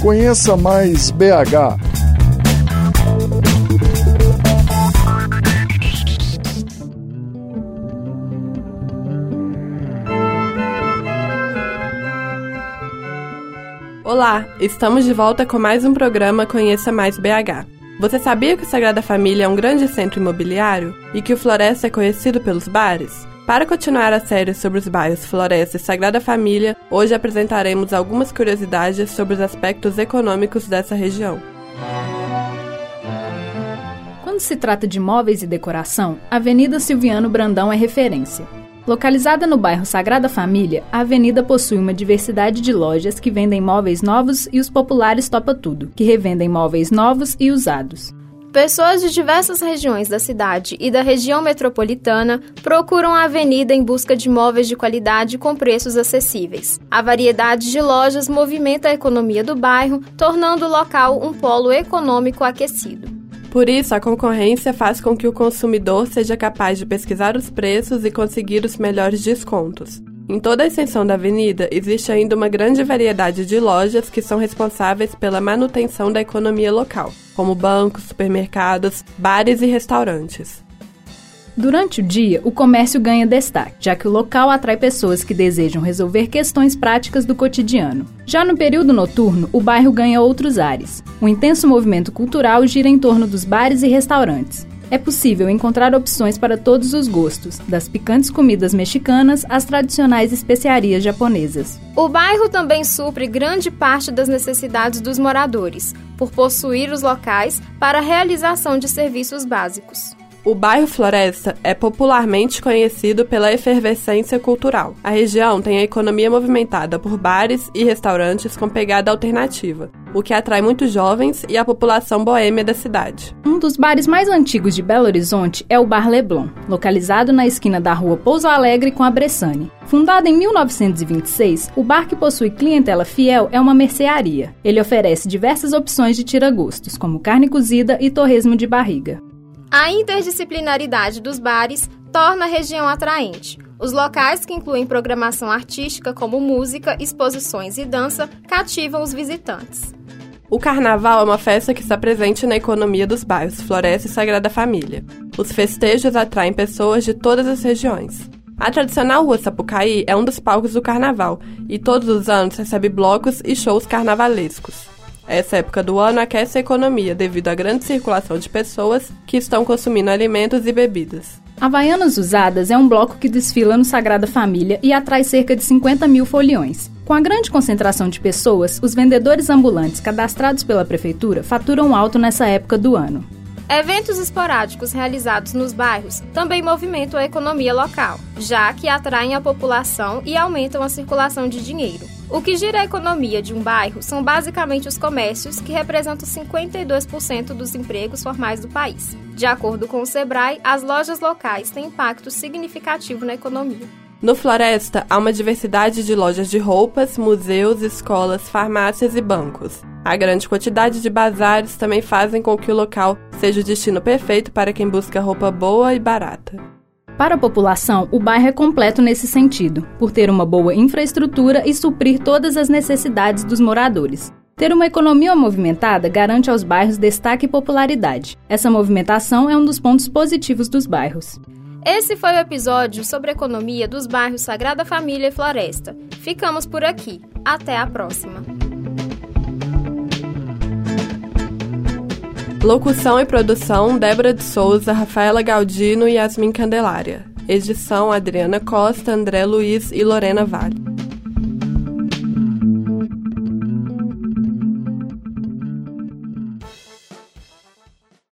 Conheça mais BH. Olá, estamos de volta com mais um programa Conheça Mais BH. Você sabia que o Sagrada Família é um grande centro imobiliário e que o Floresta é conhecido pelos bares? Para continuar a série sobre os bairros Floresta e Sagrada Família, hoje apresentaremos algumas curiosidades sobre os aspectos econômicos dessa região. Quando se trata de móveis e decoração, a Avenida Silviano Brandão é referência. Localizada no bairro Sagrada Família, a avenida possui uma diversidade de lojas que vendem móveis novos e os populares Topa Tudo, que revendem móveis novos e usados. Pessoas de diversas regiões da cidade e da região metropolitana procuram a avenida em busca de móveis de qualidade com preços acessíveis. A variedade de lojas movimenta a economia do bairro, tornando o local um polo econômico aquecido. Por isso, a concorrência faz com que o consumidor seja capaz de pesquisar os preços e conseguir os melhores descontos. Em toda a extensão da avenida, existe ainda uma grande variedade de lojas que são responsáveis pela manutenção da economia local, como bancos, supermercados, bares e restaurantes. Durante o dia, o comércio ganha destaque, já que o local atrai pessoas que desejam resolver questões práticas do cotidiano. Já no período noturno, o bairro ganha outros ares. O intenso movimento cultural gira em torno dos bares e restaurantes. É possível encontrar opções para todos os gostos, das picantes comidas mexicanas às tradicionais especiarias japonesas. O bairro também supre grande parte das necessidades dos moradores, por possuir os locais para a realização de serviços básicos. O bairro Floresta é popularmente conhecido pela efervescência cultural. A região tem a economia movimentada por bares e restaurantes com pegada alternativa, o que atrai muitos jovens e a população boêmia da cidade. Um dos bares mais antigos de Belo Horizonte é o Bar Leblon, localizado na esquina da rua Pouso Alegre com a Bressane. Fundado em 1926, o bar que possui clientela fiel é uma mercearia. Ele oferece diversas opções de tiragostos, como carne cozida e torresmo de barriga. A interdisciplinaridade dos bares torna a região atraente. Os locais, que incluem programação artística como música, exposições e dança, cativam os visitantes. O carnaval é uma festa que está presente na economia dos bairros Floresta e Sagrada Família. Os festejos atraem pessoas de todas as regiões. A tradicional Rua Sapucaí é um dos palcos do carnaval e todos os anos recebe blocos e shows carnavalescos. Essa época do ano aquece a economia devido à grande circulação de pessoas que estão consumindo alimentos e bebidas. Havaianas Usadas é um bloco que desfila no Sagrada Família e atrai cerca de 50 mil foliões. Com a grande concentração de pessoas, os vendedores ambulantes cadastrados pela prefeitura faturam alto nessa época do ano. Eventos esporádicos realizados nos bairros também movimentam a economia local, já que atraem a população e aumentam a circulação de dinheiro. O que gira a economia de um bairro são basicamente os comércios, que representam 52% dos empregos formais do país. De acordo com o Sebrae, as lojas locais têm impacto significativo na economia. No Floresta, há uma diversidade de lojas de roupas, museus, escolas, farmácias e bancos. A grande quantidade de bazares também fazem com que o local seja o destino perfeito para quem busca roupa boa e barata. Para a população, o bairro é completo nesse sentido, por ter uma boa infraestrutura e suprir todas as necessidades dos moradores. Ter uma economia movimentada garante aos bairros destaque e popularidade. Essa movimentação é um dos pontos positivos dos bairros. Esse foi o episódio sobre a economia dos bairros Sagrada Família e Floresta. Ficamos por aqui. Até a próxima. Locução e produção: Débora de Souza, Rafaela Galdino e Yasmin Candelária. Edição: Adriana Costa, André Luiz e Lorena Vale.